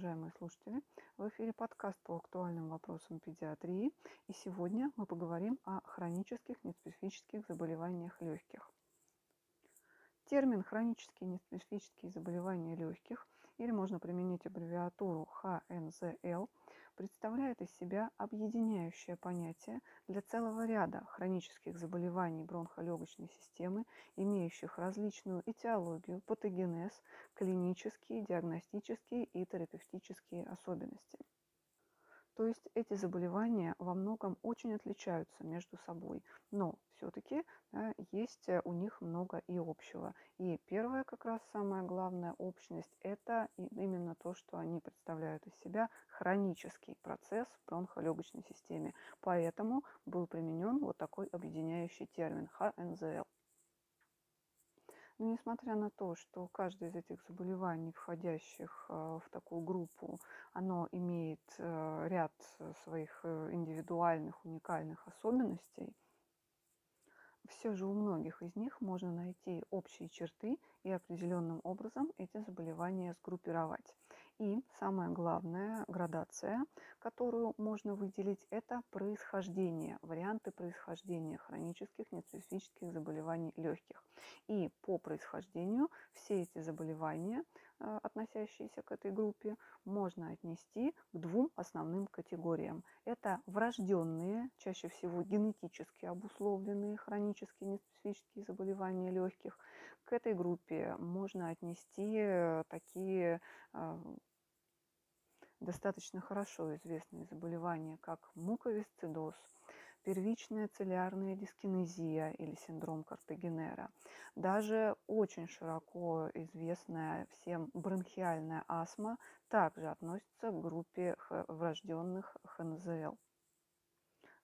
уважаемые слушатели! В эфире подкаст по актуальным вопросам педиатрии. И сегодня мы поговорим о хронических неспецифических заболеваниях легких. Термин «хронические неспецифические заболевания легких» или можно применить аббревиатуру ХНЗЛ представляет из себя объединяющее понятие для целого ряда хронических заболеваний бронхолегочной системы, имеющих различную этиологию, патогенез, клинические, диагностические и терапевтические особенности. То есть эти заболевания во многом очень отличаются между собой, но все-таки да, есть э, у них много и общего. И первая как раз самая главная общность – это именно то, что они представляют из себя хронический процесс в бронхолегочной системе. Поэтому был применен вот такой объединяющий термин ХНЗЛ. Несмотря на то, что каждое из этих заболеваний, входящих э, в такую группу, оно имеет э, ряд своих э, индивидуальных, уникальных особенностей, все же у многих из них можно найти общие черты и определенным образом эти заболевания сгруппировать. И самая главная градация, которую можно выделить, это происхождение, варианты происхождения хронических неспецифических заболеваний легких. И по происхождению все эти заболевания, э, относящиеся к этой группе, можно отнести к двум основным категориям. Это врожденные, чаще всего генетически обусловленные хронические неспецифические заболевания легких. К этой группе можно отнести э, такие э, достаточно хорошо известные заболевания, как муковисцидоз, первичная целлярная дискинезия или синдром Картагенера, даже очень широко известная всем бронхиальная астма также относится к группе врожденных ХНЗЛ.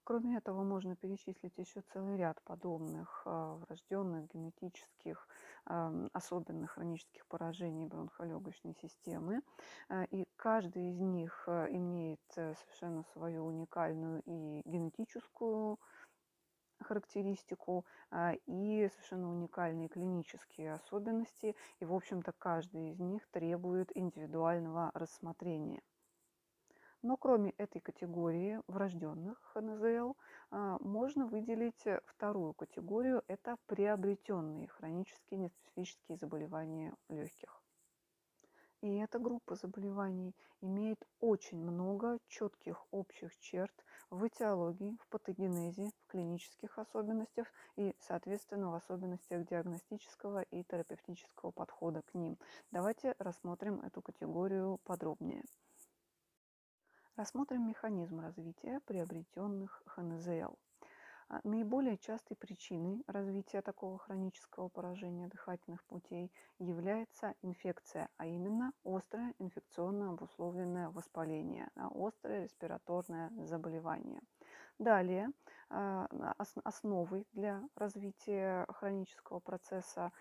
Кроме этого, можно перечислить еще целый ряд подобных э, врожденных генетических э, особенных хронических поражений бронхолегочной системы. Э, и каждый из них имеет совершенно свою уникальную и генетическую характеристику и совершенно уникальные клинические особенности. И, в общем-то, каждый из них требует индивидуального рассмотрения. Но кроме этой категории врожденных ХНЗЛ а, можно выделить вторую категорию – это приобретенные хронические неспецифические заболевания легких. И эта группа заболеваний имеет очень много четких общих черт в этиологии, в патогенезе, в клинических особенностях и, соответственно, в особенностях диагностического и терапевтического подхода к ним. Давайте рассмотрим эту категорию подробнее. Рассмотрим механизм развития приобретенных ХНЗЛ. А, наиболее частой причиной развития такого хронического поражения дыхательных путей является инфекция, а именно острое инфекционно обусловленное воспаление, острое респираторное заболевание. Далее а, основой для развития хронического процесса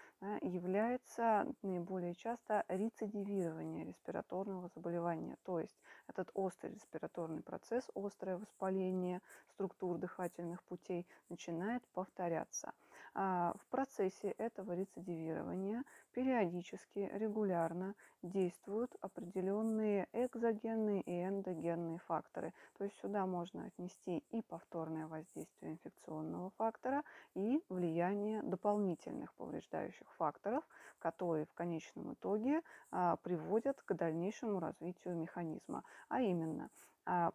является наиболее часто рецидивирование респираторного заболевания. То есть этот острый респираторный процесс, острое воспаление структур дыхательных путей начинает повторяться. А, в процессе этого рецидивирования периодически, регулярно действуют определенные экзогенные и эндогенные факторы. То есть сюда можно отнести и повторное воздействие инфекционного фактора, и влияние дополнительных повреждающих факторов, которые в конечном итоге а, приводят к дальнейшему развитию механизма. А именно,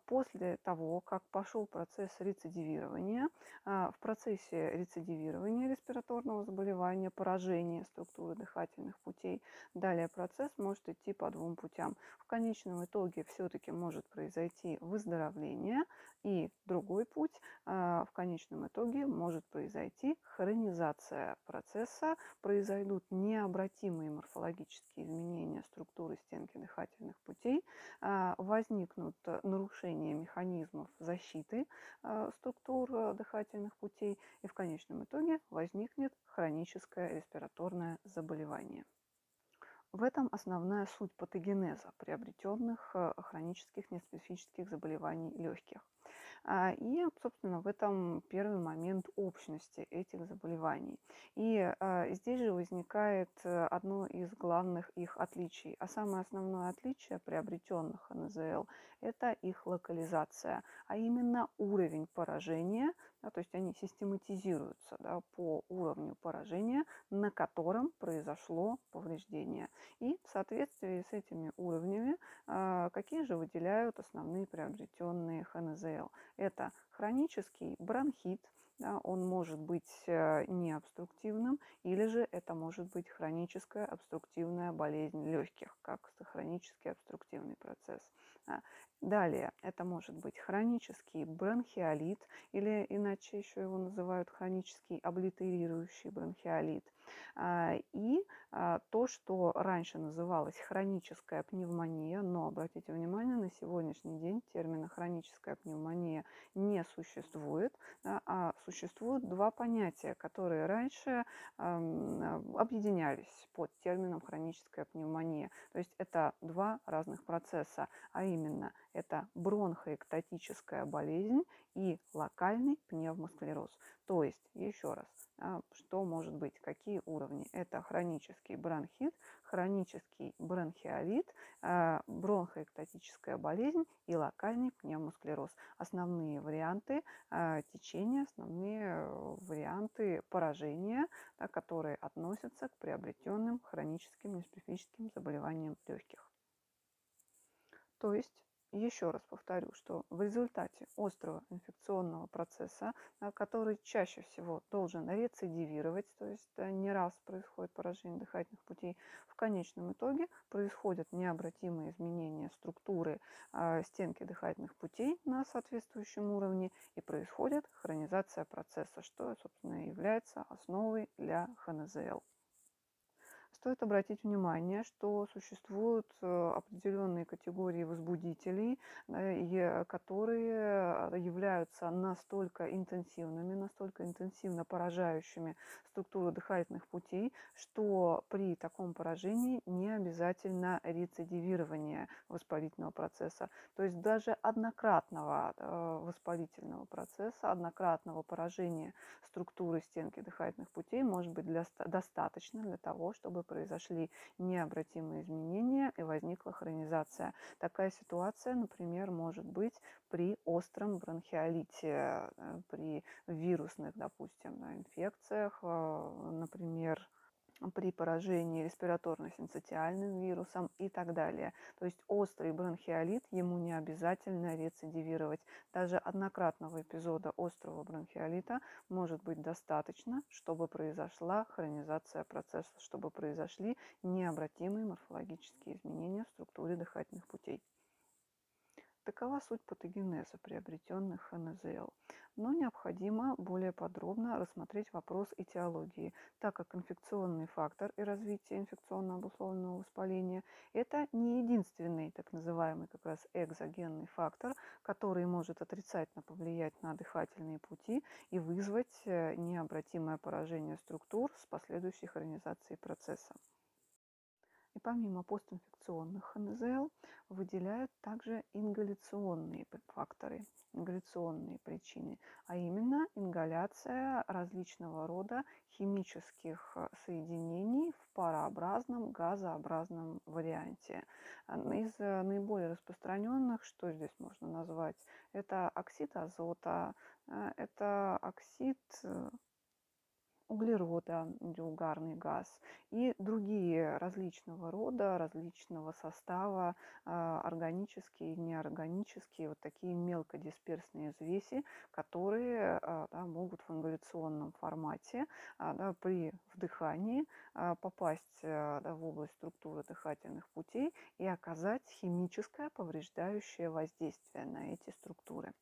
после того, как пошел процесс рецидивирования, а, в процессе рецидивирования респираторного заболевания, поражения структуры дыхательных путей, далее процесс может идти по двум путям. В конечном итоге все-таки может произойти выздоровление, и другой путь а, в конечном итоге может произойти хронизация процесса, произойдут необратимые морфологические изменения структуры стенки дыхательных путей, возникнут нарушения нарушение механизмов защиты э, структур э, дыхательных путей, и в конечном итоге возникнет хроническое респираторное заболевание. В этом основная суть патогенеза приобретенных э, хронических неспецифических заболеваний легких. А, и, собственно, в этом первый момент общности этих заболеваний. И а, здесь же возникает э, одно из главных их отличий. А самое основное отличие приобретенных НЗЛ – это их локализация, а именно уровень поражения, да, то есть они систематизируются да, по уровню поражения, на котором произошло повреждение. И в соответствии с этими уровнями, а, какие же выделяют основные приобретенные ХНЗЛ? Это хронический бронхит, да, он может быть э, необструктивным, или же это может быть хроническая обструктивная болезнь легких, как хронический обструктивный процесс. Далее, это может быть хронический бронхиолит, или иначе еще его называют хронический облитерирующий бронхиолит. А, и а, то, что раньше называлось хроническая пневмония, но обратите внимание, на сегодняшний день термина хроническая пневмония не существует, а существуют два понятия, которые раньше объединялись под термином хроническая пневмония. То есть это два разных процесса, а именно это бронхоэктатическая болезнь и локальный пневмосклероз. То есть, еще раз, а, что может быть, какие уровни? Это хронический бронхит, хронический бронхиолит, а, бронхоэктатическая болезнь и локальный пневмосклероз. Основные варианты а, течения, основные варианты поражения, которые относятся к приобретенным хроническим неспецифическим заболеваниям легких. То есть еще раз повторю, что в результате острого инфекционного процесса, который чаще всего должен рецидивировать, то есть не раз происходит поражение дыхательных путей, в конечном итоге происходят необратимые изменения структуры а, стенки дыхательных путей на соответствующем уровне и происходит хронизация процесса, что, собственно, является основой для ХНЗЛ. Стоит обратить внимание, что существуют э, определенные категории возбудителей, э, которые являются настолько интенсивными, настолько интенсивно поражающими структуру дыхательных путей, что при таком поражении не обязательно рецидивирование воспалительного процесса. То есть даже однократного э, воспалительного процесса, однократного поражения структуры стенки дыхательных путей может быть для, достаточно для того, чтобы произошли необратимые изменения и возникла хронизация. Такая ситуация, например, может быть при остром бронхиолите, э, при вирусных, допустим, инфекциях, э, например, при поражении респираторно-синцитиальным вирусом и так далее. То есть острый бронхиолит ему не обязательно рецидивировать. Даже однократного эпизода острого бронхиолита может быть достаточно, чтобы произошла хронизация процесса, чтобы произошли необратимые морфологические изменения в структуре дыхательных путей. Такова суть патогенеза приобретенных НЗЛ. Но необходимо более подробно рассмотреть вопрос этиологии, так как инфекционный фактор и развитие инфекционно обусловленного воспаления – это не единственный так называемый как раз экзогенный фактор, который может отрицательно повлиять на дыхательные пути и вызвать э, необратимое поражение структур с последующей хронизацией процесса. Помимо постинфекционных НЗЛ выделяют также ингаляционные факторы, ингаляционные причины, а именно ингаляция различного рода химических э, соединений в парообразном, газообразном варианте. Из э, наиболее распространенных, что здесь можно назвать, это оксид азота, э, это оксид углерода угарный газ и другие различного рода, различного состава, а, органические и неорганические, вот такие мелкодисперсные взвеси, которые а, да, могут в ингаляционном формате а, да, при вдыхании попасть да, в область структуры дыхательных путей и оказать химическое повреждающее воздействие на эти структуры.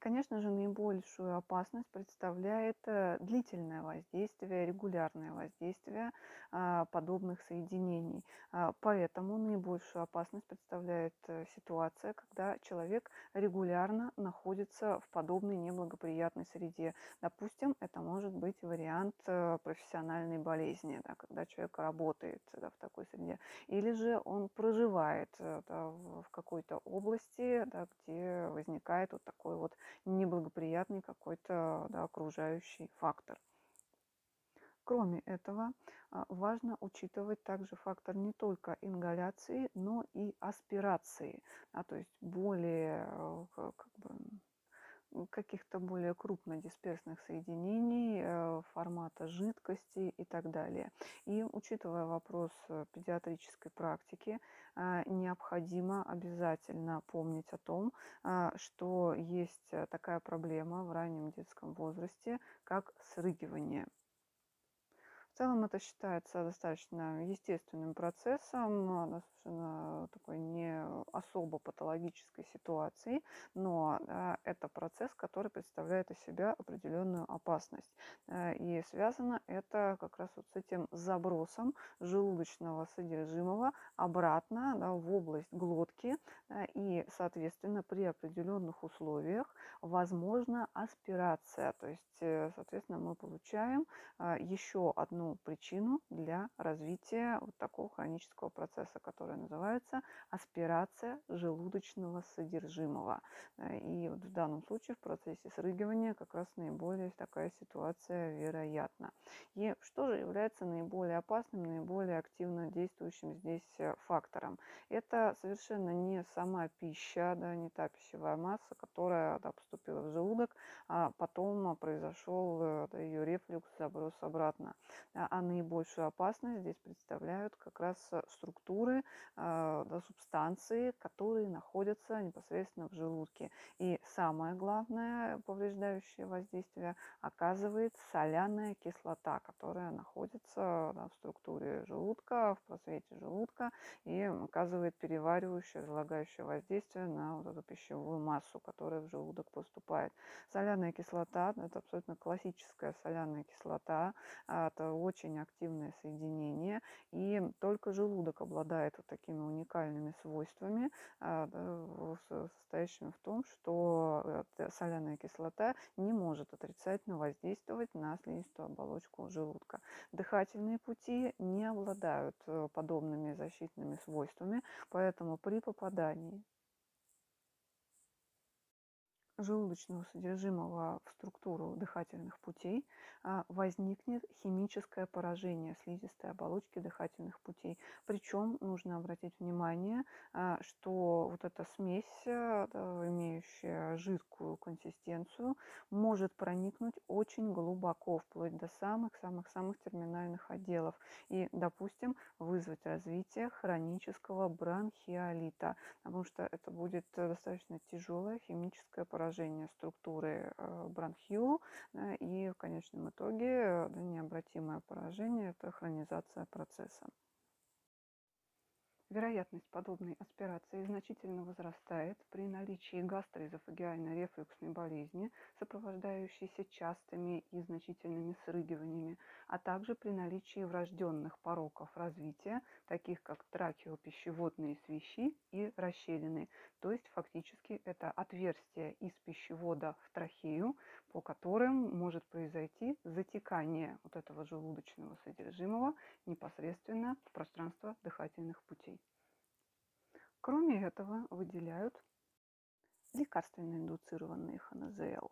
Конечно же, наибольшую опасность представляет э, длительное воздействие, регулярное воздействие а, подобных соединений. А, поэтому наибольшую опасность представляет э, ситуация, когда человек регулярно находится в подобной неблагоприятной среде. Допустим, это может быть вариант э, профессиональной болезни, да, когда человек работает да, в такой среде, или же он проживает да, в какой-то области, да, где возникает вот такой вот неблагоприятный какой-то да, окружающий фактор. Кроме этого, а, важно учитывать также фактор не только ингаляции, но и аспирации, а, то есть более э, как бы, каких-то более крупнодисперсных соединений, э, формата жидкости и так далее. И учитывая вопрос э, педиатрической практики, э, необходимо обязательно помнить о том, что есть такая проблема в раннем детском возрасте, как срыгивание целом это считается достаточно естественным процессом, достаточно такой не особо патологической ситуацией, но это процесс, который представляет из себя определенную опасность. Э, и связано это как раз вот с этим забросом желудочного содержимого обратно да, в область глотки. И, соответственно, при определенных условиях возможна аспирация. То есть, э, соответственно, мы получаем э, еще одну причину для развития вот такого хронического процесса, который называется аспирация желудочного содержимого. Э, и вот в данном случае в процессе срыгивания как раз наиболее такая ситуация вероятна. И что же является наиболее опасным, наиболее активно действующим здесь э, фактором? Это совершенно не сама пища, да, не та пищевая масса, которая да, поступила в желудок, а потом произошел э, да, ее рефлюкс, заброс обратно а наибольшую опасность здесь представляют как раз э, структуры, а, да, субстанции, которые находятся непосредственно в желудке. И самое главное повреждающее воздействие оказывает соляная кислота, которая находится да, в структуре желудка, в просвете желудка и оказывает переваривающее, разлагающее воздействие на вот эту пищевую массу, которая в желудок поступает. Соляная кислота – это абсолютно классическая соляная кислота, а, это очень активное соединение, и только желудок обладает вот такими уникальными свойствами, а, состоящими в том, что э, соляная кислота не может отрицательно воздействовать на слизистую оболочку желудка. Дыхательные пути не обладают э, подобными защитными свойствами, поэтому при попадании желудочного содержимого в структуру дыхательных путей а, возникнет химическое поражение слизистой оболочки дыхательных путей. Причем нужно обратить внимание, а, что вот эта смесь, а, имеющая жидкую консистенцию, может проникнуть очень глубоко, вплоть до самых-самых-самых терминальных отделов и, допустим, вызвать развитие хронического бронхиолита, потому что это будет достаточно тяжелое химическое поражение поражение структуры э, бронхиол, и в конечном итоге да, необратимое поражение – это хронизация процесса. Вероятность подобной аспирации значительно возрастает при наличии гастроэзофагиальной рефлюксной болезни, сопровождающейся частыми и значительными срыгиваниями, а также при наличии врожденных пороков развития, таких как трахеопищеводные свищи и расщелины, то есть фактически это отверстие из пищевода в трахею, по которым может произойти затекание вот этого желудочного содержимого непосредственно в пространство дыхательных путей. Кроме этого выделяют лекарственно индуцированные ХНЗЛ.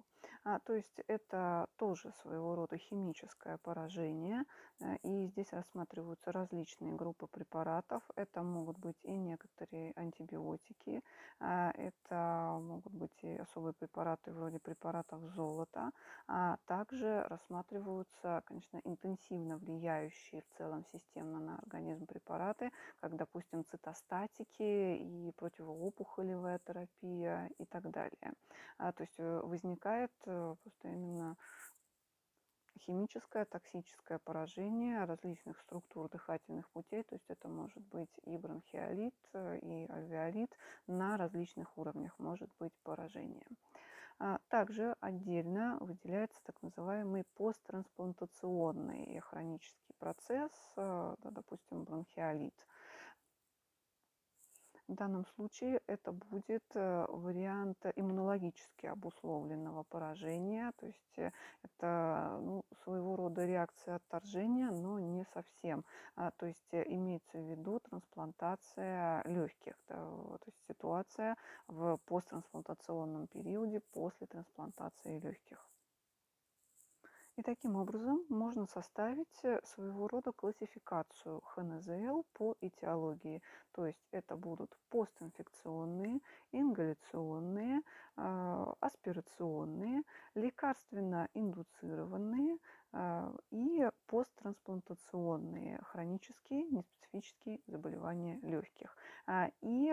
А, то есть это тоже своего рода химическое поражение, э, и здесь рассматриваются различные группы препаратов. Это могут быть и некоторые антибиотики, а, это могут быть и особые препараты вроде препаратов золота, а также рассматриваются, конечно, интенсивно влияющие в целом системно на организм препараты, как, допустим, цитостатики и противоопухолевая терапия и так далее. А, то есть э, возникает э, просто именно химическое, токсическое поражение различных структур дыхательных путей, то есть это может быть и бронхиолит, э, и альвеолит, на различных уровнях может быть поражение. А, также отдельно выделяется так называемый посттрансплантационный хронический процесс, да, допустим, бронхиолит. В данном случае это будет э, вариант иммунологически обусловленного поражения, то есть э, это ну, своего рода реакция отторжения, но не совсем. А, то есть э, имеется в виду трансплантация легких, да, то есть ситуация в посттрансплантационном периоде после трансплантации легких. И таким образом можно составить э, своего рода классификацию ХНЗЛ по этиологии. То есть это будут постинфекционные, ингаляционные, а, аспирационные, лекарственно индуцированные и посттрансплантационные хронические неспецифические заболевания легких. А, и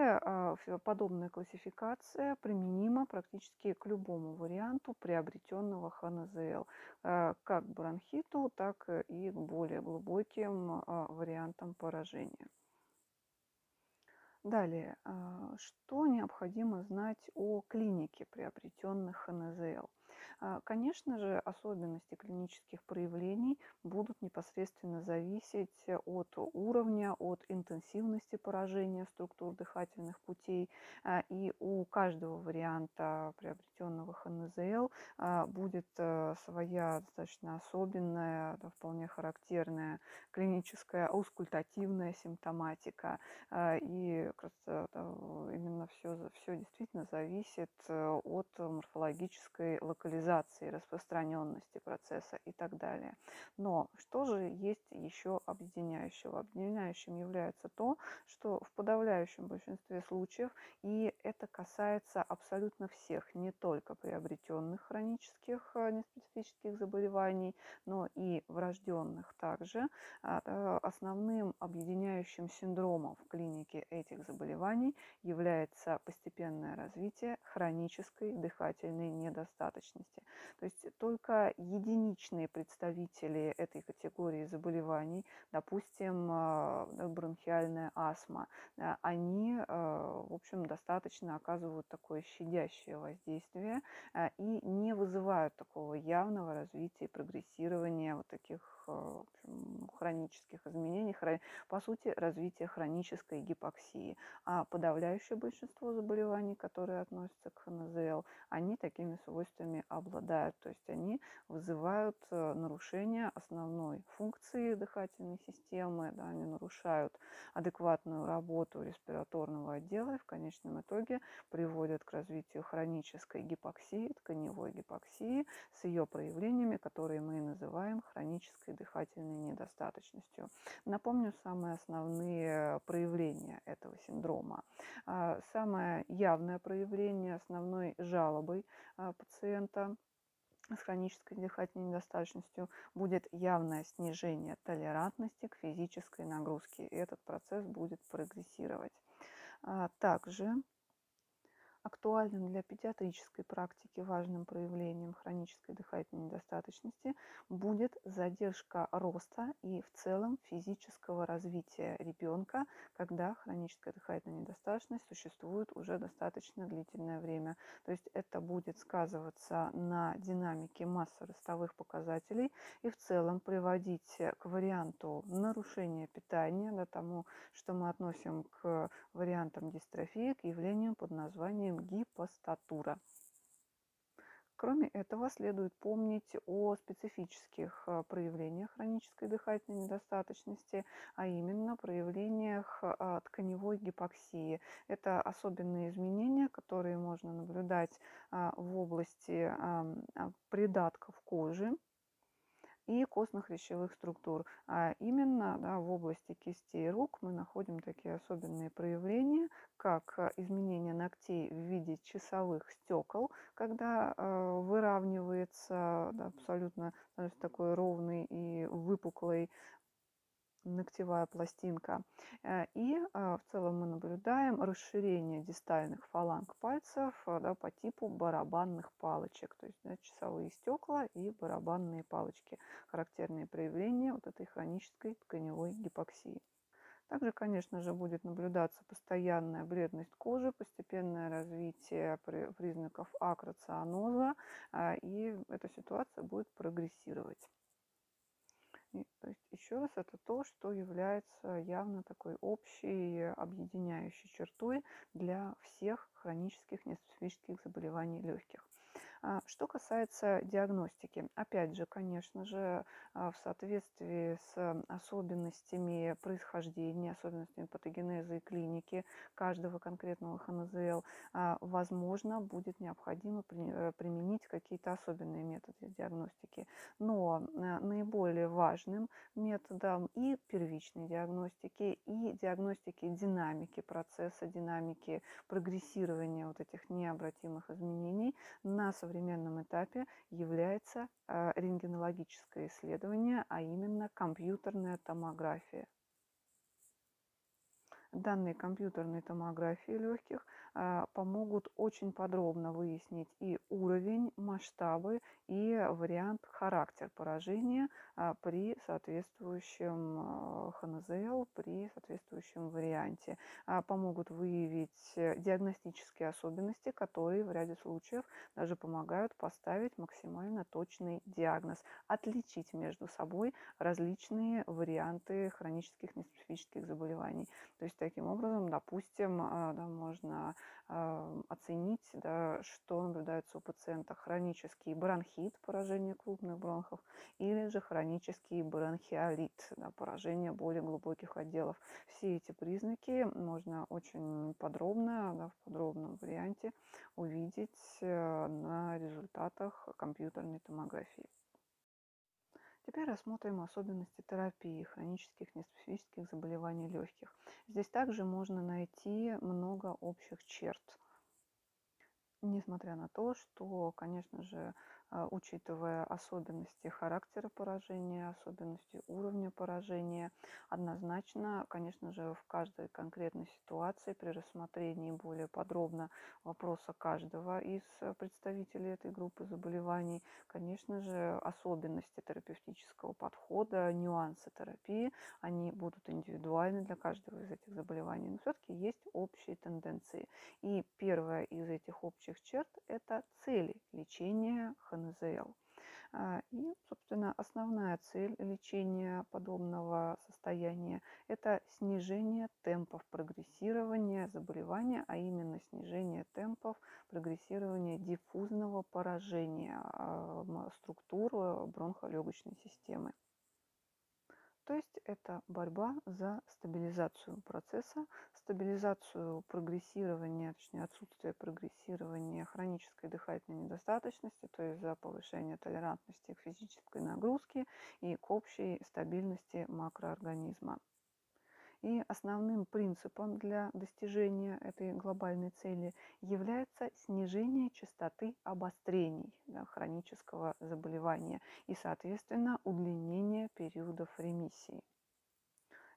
подобная классификация применима практически к любому варианту приобретенного ХНЗЛ, как к бронхиту, так и к более глубоким вариантам поражения. Далее, а, что необходимо знать о клинике приобретенных ХНЗЛ? А, конечно же, особенности клинических проявлений будут непосредственно зависеть от уровня, от интенсивности поражения структур дыхательных путей. А, и у каждого варианта приобретенного ХНЗЛ а, будет э, своя достаточно особенная, вполне характерная клиническая аускультативная симптоматика. И именно все, все действительно зависит э, от морфологической локализации организации, распространенности процесса и так далее. Но что же есть еще объединяющего? Объединяющим является то, что в подавляющем большинстве случаев, и это касается абсолютно всех, не только приобретенных хронических э, неспецифических заболеваний, но и врожденных также, а, э, основным объединяющим синдромом в клинике этих заболеваний является постепенное развитие хронической дыхательной недостаточности возрасте. То есть только единичные представители этой категории заболеваний, допустим, а, бронхиальная астма, они, а, в общем, достаточно оказывают такое щадящее воздействие а, и не вызывают такого явного развития прогрессирования вот таких хронических изменений, по сути, развития хронической гипоксии. А подавляющее большинство заболеваний, которые относятся к ХНЗЛ, они такими свойствами обладают. То есть они вызывают э, нарушение основной функции дыхательной системы, да, они нарушают адекватную работу респираторного отдела и в конечном итоге приводят к развитию хронической гипоксии, тканевой гипоксии с ее проявлениями, которые мы называем хронической дыхательной недостаточностью. Напомню самые основные проявления этого синдрома. А, самое явное проявление основной жалобой а, пациента с хронической дыхательной недостаточностью будет явное снижение толерантности к физической нагрузке. И этот процесс будет прогрессировать. А, также Актуальным для педиатрической практики важным проявлением хронической дыхательной недостаточности будет задержка роста и в целом физического развития ребенка, когда хроническая дыхательная недостаточность существует уже достаточно длительное время. То есть это будет сказываться на динамике массы ростовых показателей и в целом приводить к варианту нарушения питания, да, тому, что мы относим к вариантам дистрофии, к явлению под названием гипостатура. Кроме этого, следует помнить о специфических э, проявлениях хронической дыхательной недостаточности, а именно проявлениях э, тканевой гипоксии. Это особенные изменения, которые можно наблюдать э, в области придатков кожи, и костно-хрящевых структур. А именно да, в области кистей рук мы находим такие особенные проявления, как э, изменение ногтей в виде часовых стекол, когда э, выравнивается да, абсолютно такой ровный и выпуклый ногтевая пластинка. Э, и а, в целом мы наблюдаем расширение дистальных фаланг пальцев э, да, по типу барабанных палочек, то есть да, часовые стекла и барабанные палочки. Характерные проявления вот этой хронической тканевой гипоксии. Также, конечно же, будет наблюдаться постоянная бледность кожи, постепенное развитие признаков акроцианоза, и эта ситуация будет прогрессировать. И, то есть, еще раз, это то, что является явно такой общей объединяющей чертой для всех хронических неспецифических заболеваний легких. А, что касается диагностики, опять же, конечно же, а, в соответствии с особенностями происхождения, особенностями патогенеза и клиники каждого конкретного ХНЗЛ, а, возможно, будет необходимо э, применить какие-то особенные методы диагностики. Но наиболее важным методом и первичной диагностики, и диагностики динамики процесса, динамики прогрессирования вот этих необратимых изменений на современном современном этапе является а, рентгенологическое исследование, а именно компьютерная томография. Данные компьютерной томографии легких помогут очень подробно выяснить и уровень, масштабы, и вариант, характер поражения а, при соответствующем ХНЗЛ, при соответствующем варианте. Помогут выявить диагностические особенности, которые в ряде случаев даже помогают поставить максимально точный диагноз, отличить между собой различные варианты хронических неспецифических заболеваний. То есть таким образом, допустим, а, да, можно а, оценить, да, что наблюдается у пациента хронический бронхит, поражение крупных бронхов, или же хронический бронхиолит, да, поражение более глубоких отделов. Все эти признаки можно очень подробно, да, в подробном варианте увидеть э, на результатах компьютерной томографии. Теперь рассмотрим особенности терапии хронических неспецифических заболеваний легких. Здесь также можно найти много общих черт. Несмотря на то, что, конечно же, учитывая особенности характера поражения, особенности уровня поражения. Однозначно, конечно же, в каждой конкретной ситуации при рассмотрении более подробно вопроса каждого из представителей этой группы заболеваний, конечно же, особенности терапевтического подхода, нюансы терапии, они будут индивидуальны для каждого из этих заболеваний, но все-таки есть общие тенденции. И первая из этих общих черт – это цели лечения ХН НЗЛ. А, и, собственно, основная цель лечения подобного состояния – это снижение темпов прогрессирования заболевания, а именно снижение темпов прогрессирования диффузного поражения а, структур бронхолегочной системы. То есть это борьба за стабилизацию процесса, стабилизацию прогрессирования, точнее отсутствие прогрессирования хронической дыхательной недостаточности, то есть за повышение толерантности к физической нагрузке и к общей стабильности макроорганизма. И основным принципом для достижения этой глобальной цели является снижение частоты обострений да, хронического заболевания и, соответственно, удлинение периодов ремиссии.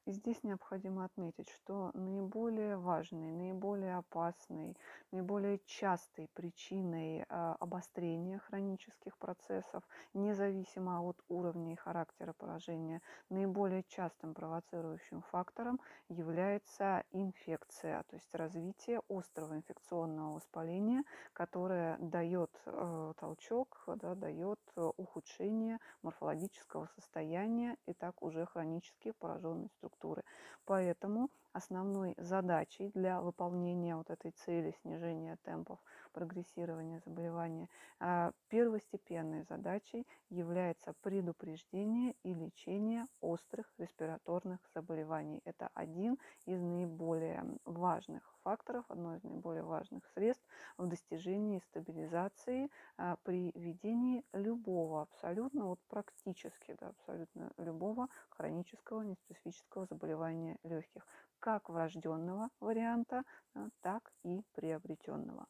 И здесь необходимо отметить, что наиболее важной, наиболее опасной, наиболее частой причиной а, обострения хронических процессов, независимо от уровня и характера поражения, наиболее частым провоцирующим фактором является инфекция, то есть развитие острого инфекционного воспаления, которое дает э, толчок, да, дает ухудшение морфологического состояния и так уже хронически пораженной структуры структуры. Поэтому основной задачей для выполнения вот этой цели снижения темпов прогрессирования заболевания а, первостепенной задачей является предупреждение и лечение острых респираторных заболеваний. Это один из наиболее важных факторов, одно из наиболее важных средств в достижении стабилизации а, при ведении любого, абсолютно вот практически, да, абсолютно любого хронического неспецифического заболевания легких, как врожденного варианта, а, так и приобретенного.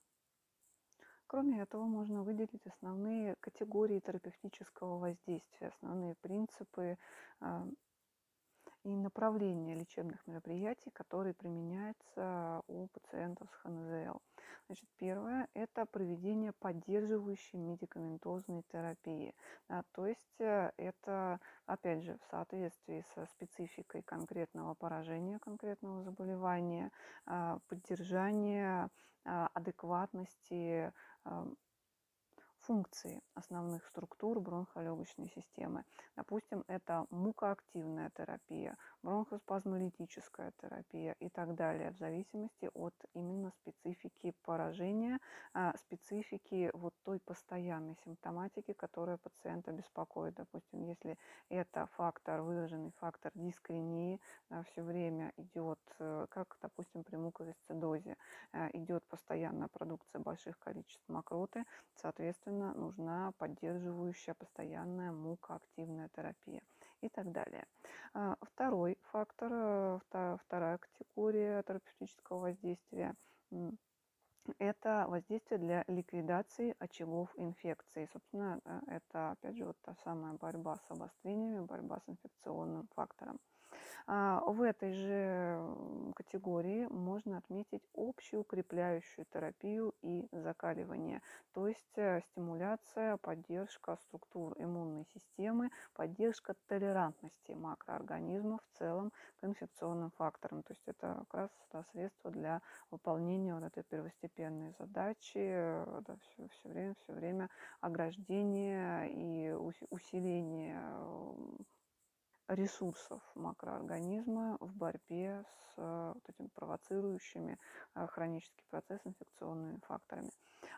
Кроме этого, можно выделить основные категории терапевтического воздействия, основные принципы а, и направления лечебных мероприятий, которые применяются у пациентов с ХНЗЛ. Значит, первое – это проведение поддерживающей медикаментозной терапии. Да, то есть э, это, опять же, в соответствии со спецификой конкретного поражения, конкретного заболевания, а, поддержание а, адекватности функции основных структур бронхолегочной системы. Допустим, это мукоактивная терапия, бронхоспазмолитическая терапия и так далее, в зависимости от именно специфики поражения, а, специфики вот той постоянной симптоматики, которая пациента беспокоит. Допустим, если это фактор, выраженный фактор дискринии, все время идет, э, как, допустим, при муковисцидозе, э, идет постоянная продукция больших количеств мокроты, соответственно, соответственно, нужна поддерживающая постоянная мукоактивная терапия и так далее. А, второй фактор, э, вторая категория терапевтического воздействия это воздействие для ликвидации очагов инфекции. Собственно, э, это, опять же, вот та самая борьба с обострениями, борьба с инфекционным фактором. А, в этой же категории можно отметить общую укрепляющую терапию и закаливание, то есть э, стимуляция, поддержка структур иммунной системы, поддержка толерантности макроорганизмов в целом к инфекционным факторам. То есть это как раз да, средство для выполнения вот этой первостепенной задачи, э, да, все, все время, все время ограждения и усиления ресурсов макроорганизма в борьбе с э, вот этим провоцирующими э, хронический процесс инфекционными факторами.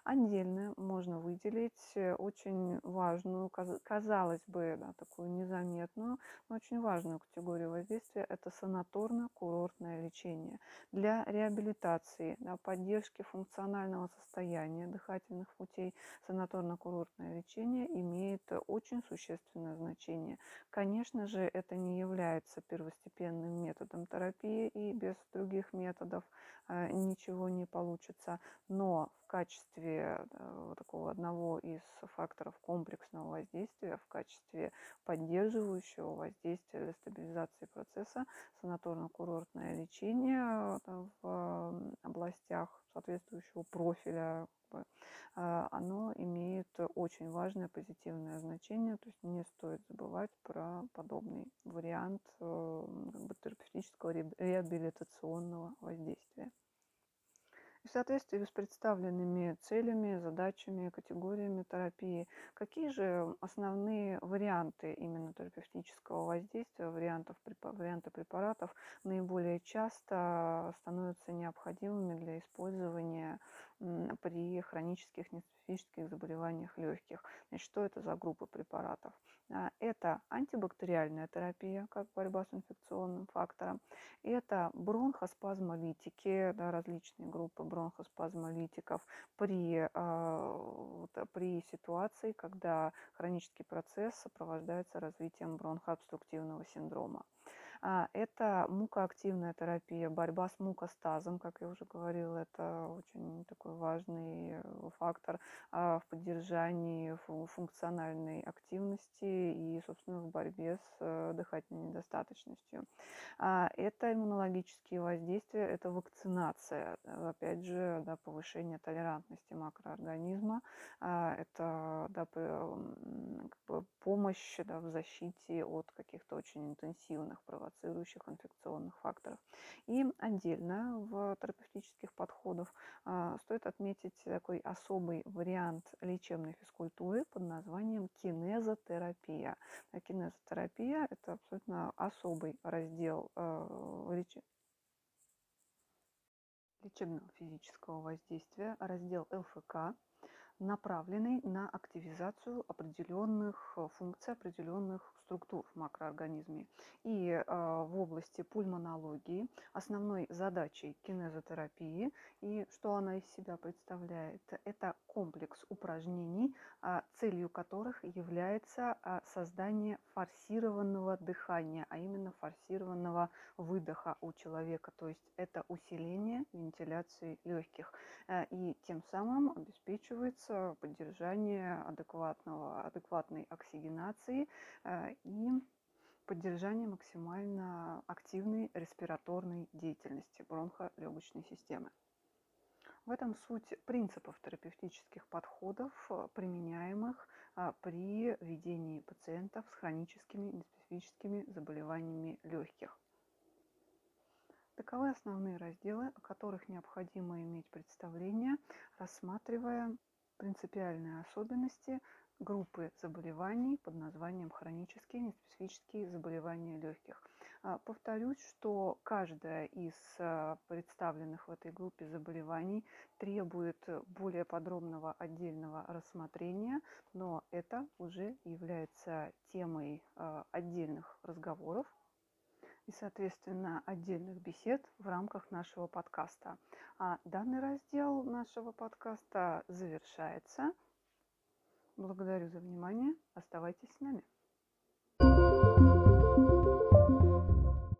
Отдельно можно выделить э, очень важную, казалось бы, да, такую незаметную, но очень важную категорию воздействия – это санаторно-курортное лечение. Для реабилитации, да, поддержки функционального состояния дыхательных путей санаторно-курортное лечение имеет очень существенное значение. Конечно же, это не является первостепенным методом терапии, и без других методов э, ничего не получится, но в качестве э, такого одного из факторов комплексного воздействия, в качестве поддерживающего воздействия для стабилизации процесса санаторно-курортное лечение э, в областях соответствующего профиля а, оно имеет очень важное позитивное значение, то есть не стоит забывать про подобный вариант э, как бы, терапевтического реабилитационного воздействия. И в соответствии с представленными целями, задачами, категориями терапии, какие же основные варианты именно терапевтического воздействия, вариантов, варианты препаратов наиболее часто становятся необходимыми для использования при хронических неспецифических заболеваниях легких. Значит, что это за группы препаратов? А, это антибактериальная терапия, как борьба с инфекционным фактором. Это бронхоспазмолитики, да, различные группы бронхоспазмолитиков при, а, при ситуации, когда хронический процесс сопровождается развитием бронхообструктивного синдрома. А, это мукоактивная терапия, борьба с мукостазом, как я уже говорила, это очень такой важный э, фактор а, в поддержании функциональной активности и, собственно, в борьбе с э, дыхательной недостаточностью. А, это иммунологические воздействия, это вакцинация, опять же, да, повышение толерантности макроорганизма, это да, как бы помощь да, в защите от каких-то очень интенсивных провоций провоцирующих инфекционных факторов. И отдельно в терапевтических подходах а, стоит отметить такой особый вариант лечебной физкультуры под названием кинезотерапия. А кинезотерапия – это абсолютно особый раздел а, лечебного физического воздействия, раздел ЛФК, направленный на активизацию определенных функций, определенных структур в макроорганизме. И э, в области пульмонологии основной задачей кинезотерапии и что она из себя представляет, это комплекс упражнений, э, целью которых является э, создание форсированного дыхания, а именно форсированного выдоха у человека. То есть это усиление вентиляции легких. Э, и тем самым обеспечивается поддержание адекватного, адекватной оксигенации э, и поддержание максимально активной респираторной деятельности бронхолегочной системы. В этом суть принципов терапевтических подходов, э, применяемых при ведении пациентов с хроническими неспецифическими заболеваниями легких. Таковы основные разделы, о которых необходимо иметь представление, рассматривая принципиальные особенности группы заболеваний под названием хронические неспецифические заболевания легких. А, повторюсь, что каждая из а, представленных в этой группе заболеваний требует более подробного отдельного рассмотрения, но это уже является темой а, отдельных разговоров и, соответственно, отдельных бесед в рамках нашего подкаста. А данный раздел нашего подкаста завершается. Благодарю за внимание. Оставайтесь с нами.